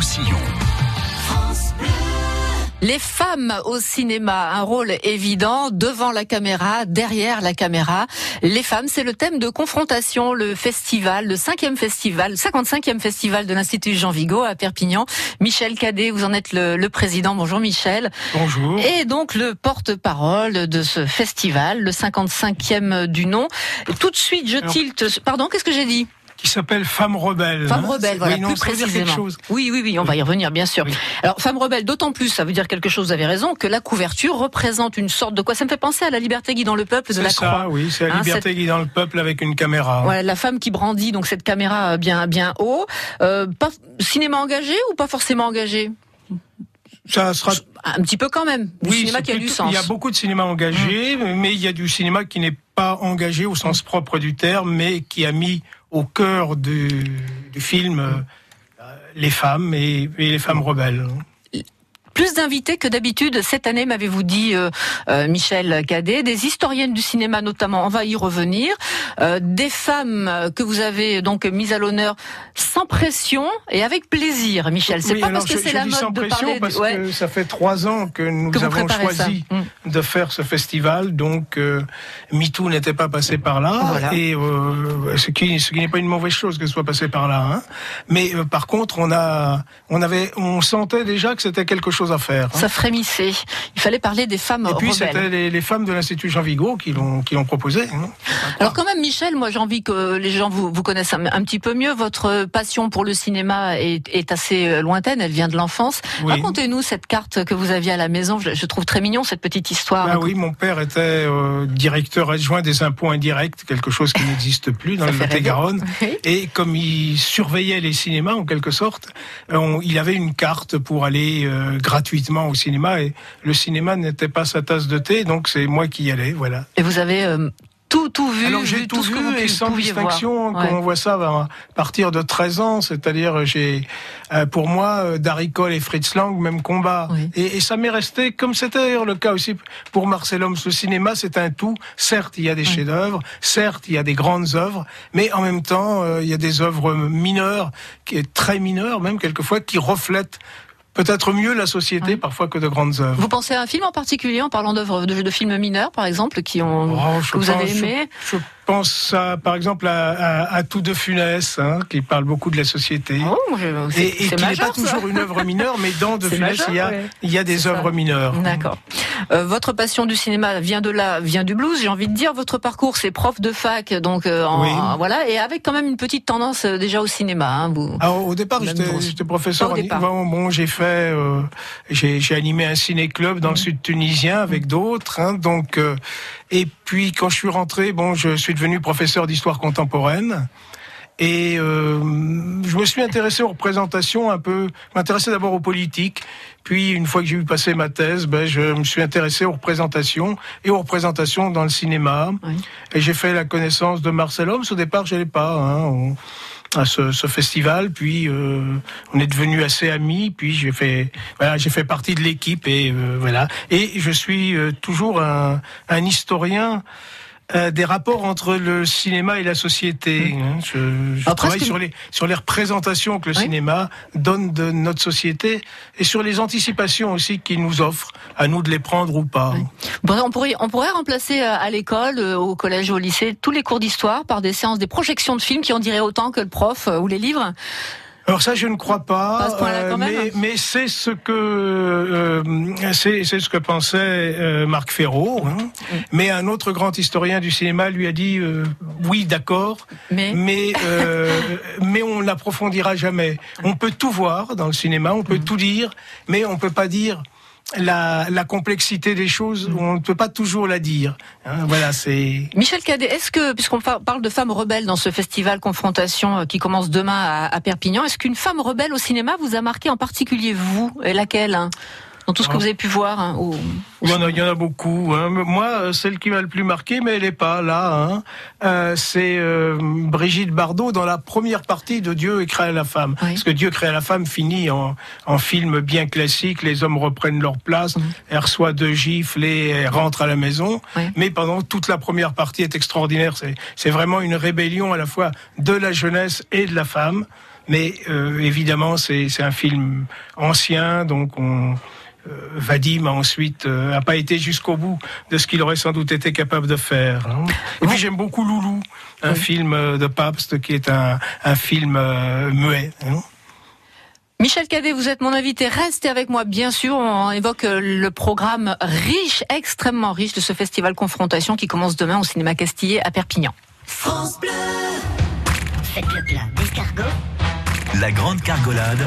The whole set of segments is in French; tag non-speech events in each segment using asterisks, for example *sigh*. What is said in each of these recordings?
Roussillon. Les femmes au cinéma, un rôle évident devant la caméra, derrière la caméra. Les femmes, c'est le thème de confrontation, le festival, le cinquième festival, 55e festival de l'Institut Jean Vigo à Perpignan. Michel Cadet, vous en êtes le, le président. Bonjour Michel. Bonjour. Et donc le porte-parole de ce festival, le 55e du nom. Tout de suite, je Alors- tilte. Pardon, qu'est-ce que j'ai dit? Qui s'appelle Femme rebelle. Femme hein. rebelle, voilà, Oui, non, plus précisément. quelque chose. Oui, oui, oui, on va y revenir, bien sûr. Oui. Alors, femme rebelle, d'autant plus, ça veut dire quelque chose, vous avez raison, que la couverture représente une sorte de quoi? Ça me fait penser à la liberté guidant le peuple de la ça, Croix. oui, c'est la Hein, liberté guidant le peuple avec une caméra. Voilà, la femme qui brandit donc cette caméra euh, bien bien haut. Euh, pas, cinéma engagé ou pas forcément engagé? Ça sera. Un petit peu quand même. Du cinéma c'est qui a du plutôt- sens. Mmh. Il y a beaucoup de cinéma engagé, mais il y a du cinéma qui n'est pas engagé au sens propre du terme, mais qui a mis au cœur du, du film euh, les femmes et, et les femmes rebelles. Plus d'invités que d'habitude cette année, m'avez-vous dit, euh, euh, Michel Cadet, des historiennes du cinéma notamment, on va y revenir, euh, des femmes que vous avez donc mises à l'honneur sans pression et avec plaisir, Michel. C'est Oui, pas parce que c'est la mode sans de pression parler. parce ouais, que ça fait trois ans que nous que avons préparez ça. choisi Mm. de faire ce festival, donc euh, MeToo n'était pas passé par là, Voilà. et euh, ce qui ce qui n'est pas une mauvaise chose que ce soit passé par là. Hein. Mais euh, par contre, on a on avait on sentait déjà que c'était quelque chose à faire. hein. Ça frémissait. Il fallait parler des femmes Et puis c'était les, les femmes de l'Institut Jean Vigo qui l'ont qui l'ont proposé. hein. Alors quand même, Michel, moi j'ai envie que les gens vous, vous connaissent un, un petit peu mieux. Votre passion pour le cinéma est, est assez euh, lointaine, elle vient de l'enfance. Oui. Racontez-nous cette carte que vous aviez à la maison. Je, je trouve très mignon cette petite histoire. Ah oui, mon père était euh, directeur adjoint des impôts indirects, quelque chose qui n'existe plus dans le. Lot-et-Garonne. Oui. Et comme il surveillait les cinémas en quelque sorte, euh, on- il avait une carte pour aller euh, gratuitement au cinéma et le cinéma n'était pas sa tasse de thé, donc c'est moi qui y allais, voilà. Et vous avez euh, tout, tout vu, Alors vu j'ai tout ce que vous vu et sans distinction, voir. comme on voit ça à partir de 13 ans, c'est-à-dire j'ai euh, pour moi euh, Darry Cole et Fritz Lang même combat. Oui. et, et ça m'est resté comme c'était d'ailleurs le cas aussi pour Marcel Holmes le cinéma c'est un tout. Certes il y a des chefs-d'œuvre. Certes il y a des grandes œuvres. Mais en même temps il y a des œuvres mineures qui est très mineures même quelquefois qui reflètent peut-être mieux la société parfois que de grandes œuvres. Vous pensez à un film en particulier en parlant d'œuvres de, de films mineurs, par exemple, qui ont Oh, que vous avez aimé? Je pense à, par exemple à, à, à Tout de Funès, hein, qui parle beaucoup de la société. Oh, et, et qui n'est pas toujours une œuvre mineure, mais dans De Funès, majeur, il, y a, ouais. il y a des œuvres mineures. D'accord. Euh, votre passion du cinéma vient de là, vient du blues. J'ai envie de dire, votre parcours, c'est prof de fac, donc euh, en- Oui. voilà, et avec quand même une petite tendance euh, déjà au cinéma. Hein, vous. Alors, au départ, j'étais professeur. Au départ. Bon, bon, j'ai fait, euh, j'ai animé un ciné-club dans le sud tunisien avec d'autres. Hein, donc, euh, et puis quand je suis rentré, bon, je suis devenu professeur d'histoire contemporaine. Et euh, je me suis intéressé aux représentations un peu, m'intéressais d'abord aux politiques, puis une fois que j'ai eu passé ma thèse, ben, je me suis intéressé aux représentations et aux représentations dans le cinéma. Oui. Et j'ai fait la connaissance de Marcel Holmes. Au départ, je n'allais pas hein, à ce, ce festival, puis euh, on est devenus assez amis, puis j'ai fait, voilà, j'ai fait partie de l'équipe et euh, voilà. Et je suis euh, toujours un, un historien. Euh, des rapports entre le cinéma et la société. hein. Je, je Alors, travaille sur les sur les représentations que le Oui. cinéma donne de notre société et sur les anticipations aussi qu'il nous offre, à nous de les prendre ou pas. Oui. Bon, on pourrait, on pourrait remplacer euh, à l'école, euh, au collège, au lycée, tous les cours d'histoire par des séances, des projections de films qui en diraient autant que le prof ou les livres. Alors ça, je ne crois pas. Pas ce même. mais mais c'est ce que euh, c'est ce que pensait euh, Marc Ferraud. hein. Mais un autre grand historien du cinéma lui a dit euh, oui, d'accord, Mais? mais euh, *laughs* mais on l'approfondira jamais. On peut tout voir dans le cinéma, on peut Mm. tout dire, mais on peut pas dire. La, la complexité des choses, Mm. on ne peut pas toujours la dire. hein. voilà, c'est. Michel Cadet, est-ce que, puisqu'on par- parle de femmes rebelles dans ce festival Confrontation euh, qui commence demain à, à Perpignan, est-ce qu'une femme rebelle au cinéma vous a marqué en particulier vous Et laquelle hein? Dans tout ce que Oh. vous avez pu voir hein, au- Il y en a, il y en a beaucoup. hein. Moi, euh, celle qui m'a le plus marqué, mais elle n'est pas là. hein. Euh, c'est euh, Brigitte Bardot dans la première partie de Dieu et crée la femme. Oui. Parce que Dieu crée la femme finit en, en film bien classique. Les hommes reprennent leur place. Elle reçoit deux gifles et rentre à la maison. Oui. Mais pendant toute la première partie est extraordinaire. C'est, c'est vraiment une rébellion à la fois de la jeunesse et de la femme. Mais évidemment, c'est un film ancien, donc on, Vadim a ensuite n'a pas été jusqu'au bout de ce qu'il aurait sans doute été capable de faire. Hein. Et puis j'aime beaucoup Loulou, un film de Pabst qui est un, un film muet. Hein. Michel Cadet, vous êtes mon invité. Restez avec moi, bien sûr. On évoque euh, le programme riche, extrêmement riche de ce festival Confrontation qui commence demain au cinéma Castillé à Perpignan. France Bleu Faites le plein d'escargot. La grande cargolade.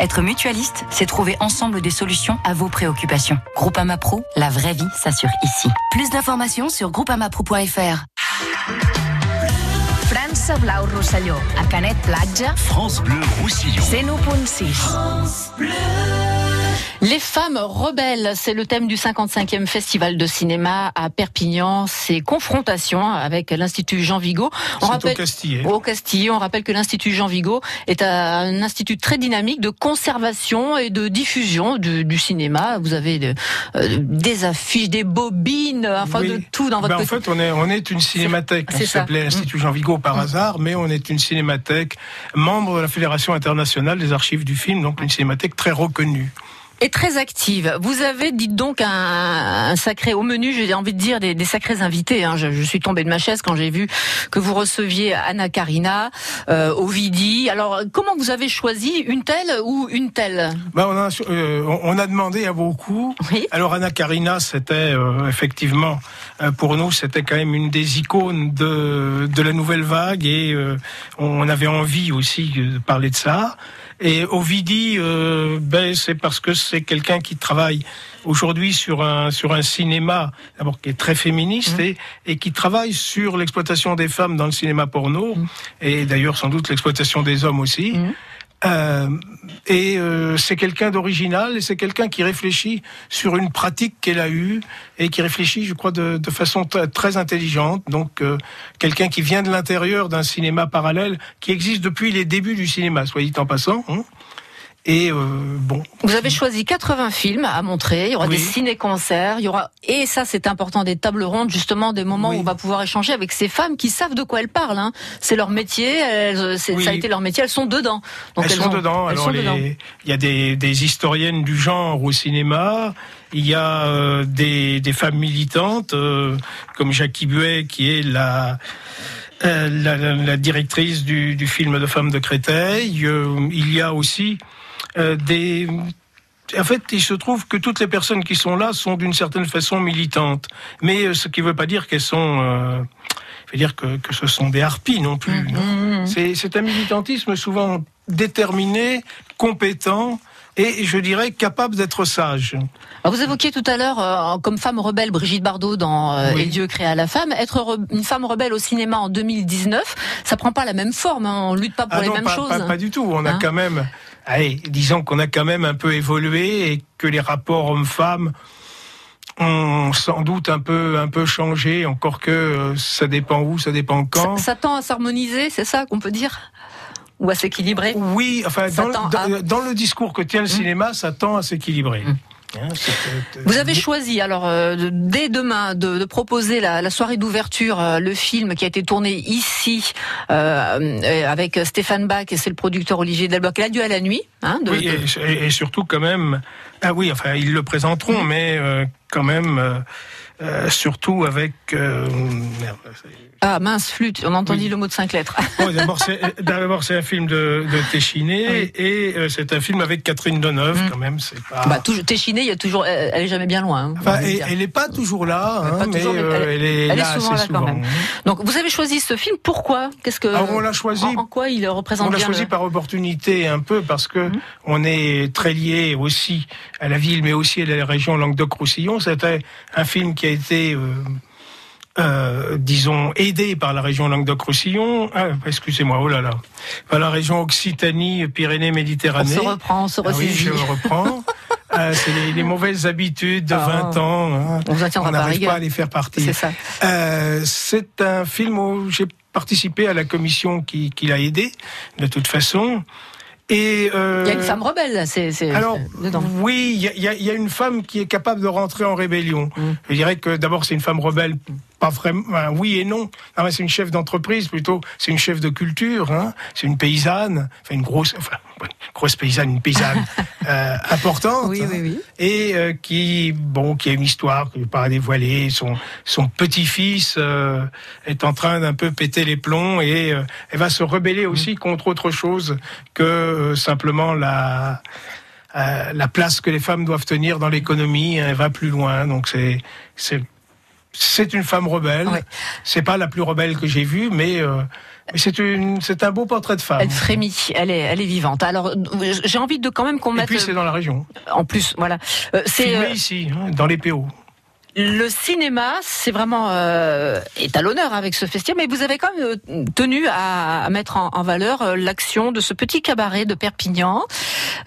Être mutualiste, c'est trouver ensemble des solutions à vos préoccupations. Groupama Pro, la vraie vie s'assure ici. Plus d'informations sur groupamapro.fr. France Blau Rosselló, a Canet Platja. France Bleu Roussillon. 101.6. France Bleu. Les femmes rebelles, c'est le thème du 55e festival de cinéma à Perpignan. C'est confrontation avec l'Institut Jean Vigo. On rappelle, au Castille, on rappelle que l'Institut Jean Vigo est un institut très dynamique de conservation et de diffusion du, cinéma. Vous avez euh, des affiches, des bobines, enfin de tout dans votre. Ben, en fait, on est on est une cinémathèque. On s'appelait l'Institut Jean Vigo par mm. hasard, mais on est une cinémathèque membre de la Fédération internationale des archives du film, donc une cinémathèque très reconnue et très active. Vous avez, dites donc, un, un sacré au menu, j'ai envie de dire, des, des sacrés invités. Hein. Je, je, suis tombée de ma chaise quand j'ai vu que vous receviez Anna Karina, euh, Ovidi. Alors, comment vous avez choisi une telle ou une telle? On, a, euh, on, a, demandé à beaucoup. Oui. Alors, Anna Karina, c'était euh, effectivement, euh, pour nous, c'était quand même une des icônes de, de la nouvelle vague et on avait envie aussi de parler de ça. Et Ovidi, ben, c'est parce que c'est quelqu'un qui travaille aujourd'hui sur un sur un cinéma d'abord qui est très féministe mmh. et, et qui travaille sur l'exploitation des femmes dans le cinéma porno mmh. et d'ailleurs sans doute l'exploitation des hommes aussi. Mmh. Euh, et euh, c'est quelqu'un d'original et c'est quelqu'un qui réfléchit sur une pratique qu'elle a eue et qui réfléchit, je crois, de, de façon très intelligente. Donc, euh, quelqu'un qui vient de l'intérieur d'un cinéma parallèle qui existe depuis les débuts du cinéma, soit dit en passant. Hein. Et euh, bon. Vous avez choisi 80 films à montrer. Il y aura des ciné-concerts. Il y aura et ça c'est important des tables rondes justement des moments où on va pouvoir échanger avec ces femmes qui savent de quoi elles parlent. Hein. C'est leur métier. Elles, Ça a été leur métier. Elles sont dedans. Donc elles, sont dedans. Alors il y a des, des, historiennes du genre au cinéma. Il y a euh, des, des, femmes militantes euh, comme Jackie Buet qui est la la, la, la, directrice du, du, film de femmes de Créteil. il y a aussi euh, des en fait, il se trouve que toutes les personnes qui sont là sont d'une certaine façon militantes. Mais euh, ce qui ne veut pas dire qu'elles sont... Euh, veut dire que, que, ce sont des harpies non plus. Mmh, mmh, mmh. C'est un militantisme souvent déterminé, compétent, et je dirais capable d'être sage. vous évoquiez tout à l'heure, euh, comme femme rebelle, Brigitte Bardot dans euh, Et Dieu créa la femme. Être une femme rebelle au cinéma en 2019, ça prend pas la même forme. Hein. On lutte pas pour ah les mêmes choses. Pas, pas, du tout. On a hein quand même allez, disons qu'on a quand même un peu évolué et que les rapports hommes-femmes ont sans doute un peu un peu changé, encore que euh, ça dépend où, ça dépend quand. Ça, tend à s'harmoniser, c'est ça qu'on peut dire? Ou à s'équilibrer? Oui, enfin dans le, dans, le, discours que tient le mmh. cinéma, ça tend à s'équilibrer. Mmh. Hein, Vous avez choisi alors euh, dès demain de, de proposer la, la soirée d'ouverture, euh, le film qui a été tourné ici euh, avec Stéphane Bach et c'est le producteur Olivier Delboc. Il a dû à la nuit. Hein, de, oui, Et, et, surtout quand même. Ah oui, enfin ils le présenteront, mmh. mais quand même, euh, euh, surtout avec. euh, merde, Ah mince, flûte, on a entendu Oui. le mot de cinq lettres. Bon, d'abord, c'est, d'abord, c'est un film de, de Téchiné Oui. et euh, c'est un film avec Catherine Deneuve, Mm. quand même. C'est pas. Bah, toujours, Téchiné, il y a toujours, elle, elle est jamais bien loin. hein, Enfin, et- elle n'est pas toujours là, hein, pas mais toujours, euh, elle- elle, est elle est là souvent assez là quand souvent. même. Donc, vous avez choisi ce film. Pourquoi? Qu'est-ce que Alors, on l'a choisi en, en quoi il représente On l'a choisi le- par opportunité un peu parce que Mhm. on est très lié aussi à la ville, mais aussi à la région Languedoc-Roussillon. C'était un film qui a été, euh, euh, disons, aidé par la région Languedoc-Roussillon. Ah, excusez-moi, oh là là, par la région Occitanie, On Pyrénées-Méditerranée. se reprend, on se Ah oui, je reprends. Euh, *laughs* c'est les, les mauvaises habitudes de Ah. 20 ans. hein. On On n'arrive pas à les faire partir. C'est ça. Euh, c'est un film où j'ai participé à la commission qui, qui l'a aidé, de toute façon. Et euh, Il y a une femme rebelle, c'est c'est- Alors, dedans. oui, il y a, y a- une femme qui est capable de rentrer en rébellion. Mm. Je dirais que d'abord, c'est une femme rebelle, pas vraiment, oui et non. Ah, mais c'est une chef d'entreprise plutôt, c'est une chef de culture, hein. c'est une paysanne, enfin une grosse, enfin, une grosse paysanne, une paysanne *laughs* euh, importante. Oui, hein oui, oui. et euh, qui bon qui a une histoire que je vais pas dévoiler son son petit-fils euh, est en train d'un peu péter les plombs et euh, elle va se rebeller aussi contre autre chose que euh, simplement la euh, la place que les femmes doivent tenir dans l'économie elle va plus loin donc c'est c'est une femme rebelle Ouais. c'est pas la plus rebelle que j'ai vue mais euh, mais c'est un beau portrait de femme Elle frémit, elle est, elle est vivante. Alors, euh, j'ai envie de quand même qu'on et mette puis c'est dans la région en plus, voilà. Euh, c'est filmé euh, ici hein, dans les PO le cinéma, c'est vraiment euh, est à l'honneur avec ce festival, mais vous avez quand même euh, tenu à, à mettre en, en valeur euh, l'action de ce petit cabaret de Perpignan,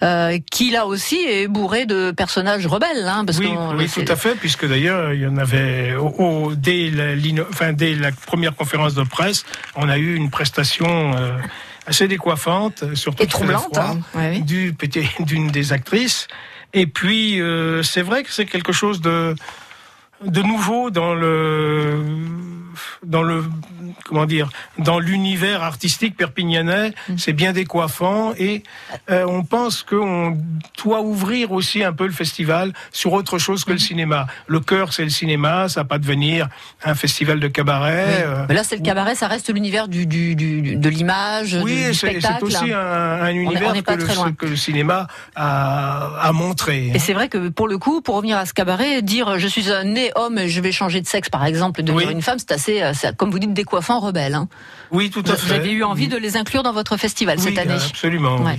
euh, qui là aussi est bourré de personnages rebelles, hein, parce oui, oui, tout à fait, puisque d'ailleurs il y en avait au, au- dès, la, enfin, dès la première conférence de presse, on a eu une prestation euh, assez décoiffante, surtout Et troublante, hein. Ouais, oui. du petit- *laughs* d'une des actrices. Et puis euh, c'est vrai que c'est quelque chose de de nouveau dans le dans le comment dire dans l'univers artistique perpignanais Mm. c'est bien décoiffant et euh, on pense qu'on doit ouvrir aussi un peu le festival sur autre chose que Mm. le cinéma le cœur c'est le cinéma ça va pas devenir un festival de cabaret Oui. euh, Mais là, c'est le cabaret, ça reste l'univers du, du, du- de l'image, oui, du, du c'est spectacle. aussi un, un univers on pas que, le, que le cinéma a, a montré. Et c'est vrai que pour le coup, pour revenir à ce cabaret, dire je suis un né homme je vais changer de sexe, par exemple, et devenir Oui. une femme, c'est assez, euh, comme vous dites, décoiffant, rebelle. Hein. Oui, tout à Vous fait. avez eu envie de les inclure dans votre festival Oui, cette année. Absolument. Ouais.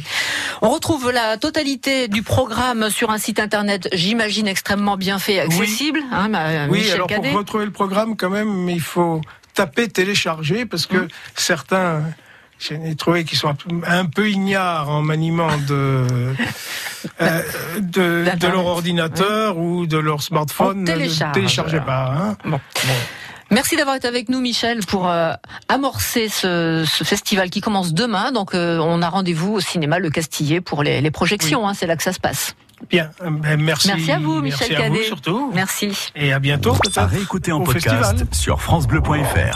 On retrouve la totalité du programme sur un site internet, j'imagine extrêmement bien fait, accessible. Hein, ma- Oui, Michel alors Cadet. pour retrouver le programme, quand même, il faut taper télécharger parce que Hum. certains, j'ai trouvé qui sont un peu- un peu ignares en maniement de euh, de, leur ordinateur ou de leur smartphone. On Ne télécharge. téléchargez pas. Hein. Bon. Merci d'avoir été avec nous, Michel, pour euh, amorcer ce, ce festival qui commence demain. Donc, euh, on a rendez-vous au cinéma Le Castillet pour les, les projections. hein, c'est là que ça se passe. Bien, ben, merci. Merci à vous, Michel Merci à vous Cadet. surtout. Merci. Et à bientôt. À réécouter en podcast festival. sur FranceBleu.fr.